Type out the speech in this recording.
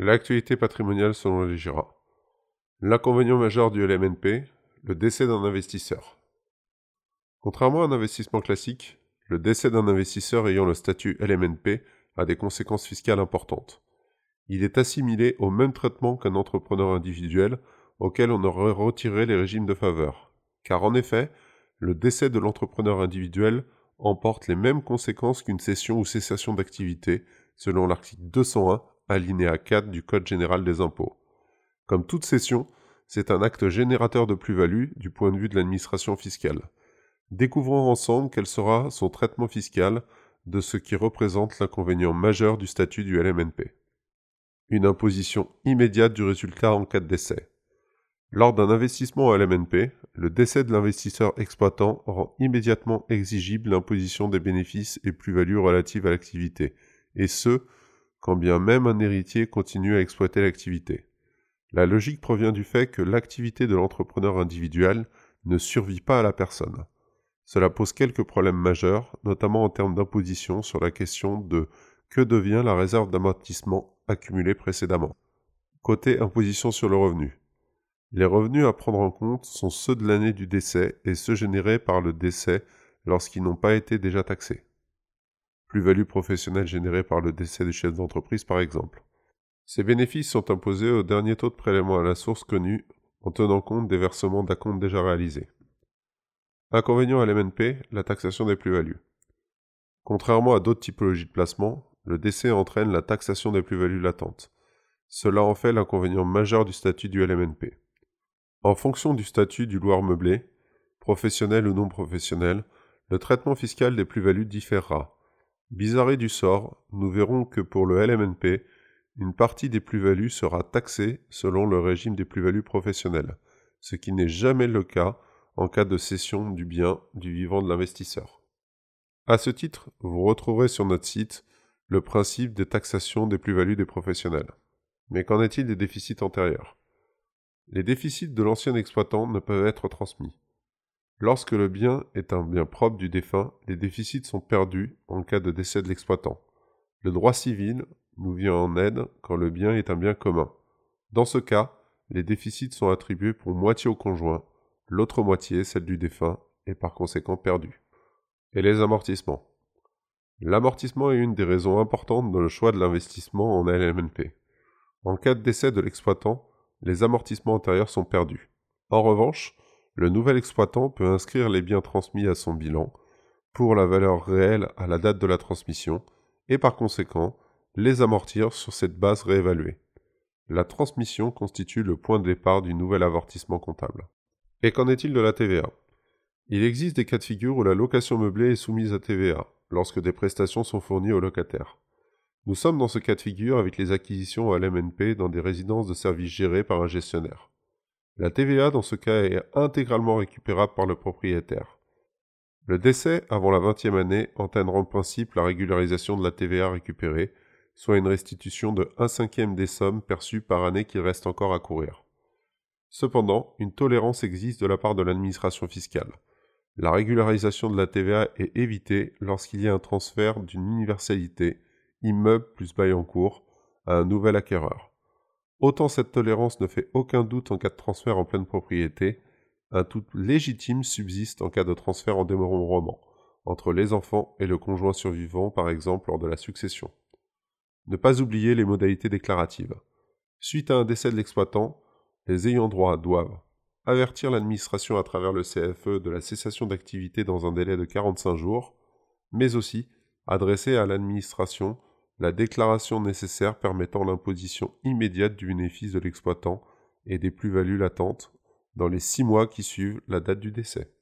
L'actualité patrimoniale selon les GIRA. L'inconvénient majeur du LMNP, le décès d'un investisseur. Contrairement à un investissement classique, le décès d'un investisseur ayant le statut LMNP a des conséquences fiscales importantes. Il est assimilé au même traitement qu'un entrepreneur individuel auquel on aurait retiré les régimes de faveur. Car en effet, le décès de l'entrepreneur individuel emporte les mêmes conséquences qu'une cession ou cessation d'activité, selon l'article 201 alinéa 4 du Code général des impôts. Comme toute cession, c'est un acte générateur de plus-value du point de vue de l'administration fiscale. Découvrons ensemble quel sera son traitement fiscal de ce qui représente l'inconvénient majeur du statut du LMNP. Une imposition immédiate du résultat en cas de décès. Lors d'un investissement à LMNP, le décès de l'investisseur exploitant rend immédiatement exigible l'imposition des bénéfices et plus-values relatives à l'activité, et ce, quand bien même un héritier continue à exploiter l'activité. La logique provient du fait que l'activité de l'entrepreneur individuel ne survit pas à la personne. Cela pose quelques problèmes majeurs, notamment en termes d'imposition sur la question de que devient la réserve d'amortissement accumulée précédemment? Côté imposition sur le revenu. Les revenus à prendre en compte sont ceux de l'année du décès et ceux générés par le décès lorsqu'ils n'ont pas été déjà taxés plus-value professionnelle générée par le décès du chef d'entreprise par exemple. Ces bénéfices sont imposés au dernier taux de prélèvement à la source connu en tenant compte des versements d'acompte déjà réalisés. Inconvénient à l'MNP, la taxation des plus-values. Contrairement à d'autres typologies de placement, le décès entraîne la taxation des plus-values latentes. Cela en fait l'inconvénient majeur du statut du LMNP. En fonction du statut du loueur meublé, professionnel ou non professionnel, le traitement fiscal des plus-values différera, Bizarrerie du sort, nous verrons que pour le LMNP, une partie des plus-values sera taxée selon le régime des plus-values professionnelles, ce qui n'est jamais le cas en cas de cession du bien du vivant de l'investisseur. À ce titre, vous retrouverez sur notre site le principe des taxations des plus-values des professionnels. Mais qu'en est-il des déficits antérieurs? Les déficits de l'ancien exploitant ne peuvent être transmis. Lorsque le bien est un bien propre du défunt, les déficits sont perdus en cas de décès de l'exploitant. Le droit civil nous vient en aide quand le bien est un bien commun. Dans ce cas, les déficits sont attribués pour moitié au conjoint, l'autre moitié celle du défunt, et par conséquent perdue. Et les amortissements. L'amortissement est une des raisons importantes dans le choix de l'investissement en LMNP. En cas de décès de l'exploitant, les amortissements antérieurs sont perdus. En revanche, le nouvel exploitant peut inscrire les biens transmis à son bilan pour la valeur réelle à la date de la transmission et par conséquent les amortir sur cette base réévaluée. La transmission constitue le point de départ du nouvel avortissement comptable. Et qu'en est-il de la TVA Il existe des cas de figure où la location meublée est soumise à TVA, lorsque des prestations sont fournies aux locataires. Nous sommes dans ce cas de figure avec les acquisitions à l'MNP dans des résidences de services gérées par un gestionnaire. La TVA dans ce cas est intégralement récupérable par le propriétaire. Le décès avant la vingtième année entraînera en principe la régularisation de la TVA récupérée, soit une restitution de 1 cinquième des sommes perçues par année qui reste encore à courir. Cependant, une tolérance existe de la part de l'administration fiscale. La régularisation de la TVA est évitée lorsqu'il y a un transfert d'une universalité, immeuble plus bail en cours, à un nouvel acquéreur. Autant cette tolérance ne fait aucun doute en cas de transfert en pleine propriété, un doute légitime subsiste en cas de transfert en démembrement, entre les enfants et le conjoint survivant par exemple lors de la succession. Ne pas oublier les modalités déclaratives. Suite à un décès de l'exploitant, les ayants droit doivent avertir l'administration à travers le CFE de la cessation d'activité dans un délai de 45 jours, mais aussi adresser à l'administration la déclaration nécessaire permettant l'imposition immédiate du bénéfice de l'exploitant et des plus-values latentes dans les six mois qui suivent la date du décès.